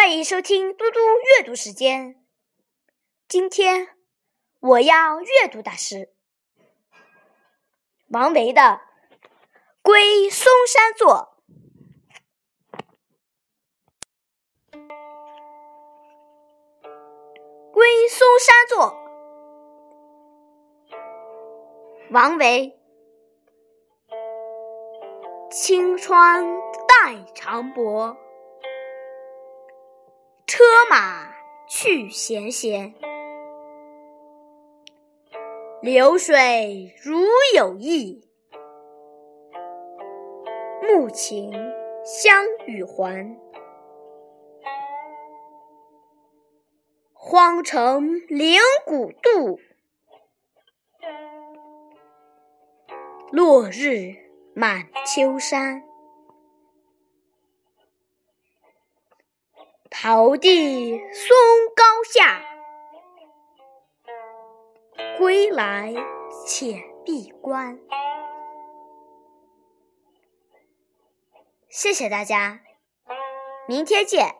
欢迎收听嘟嘟阅读时间。今天我要阅读的是王维的《归嵩山作》。《归嵩山作》，王维。青川带长柏。车马去闲闲，流水如有意。暮晴相与还，荒城灵谷渡。落日满秋山。桃地松高下，归来且闭关。谢谢大家，明天见。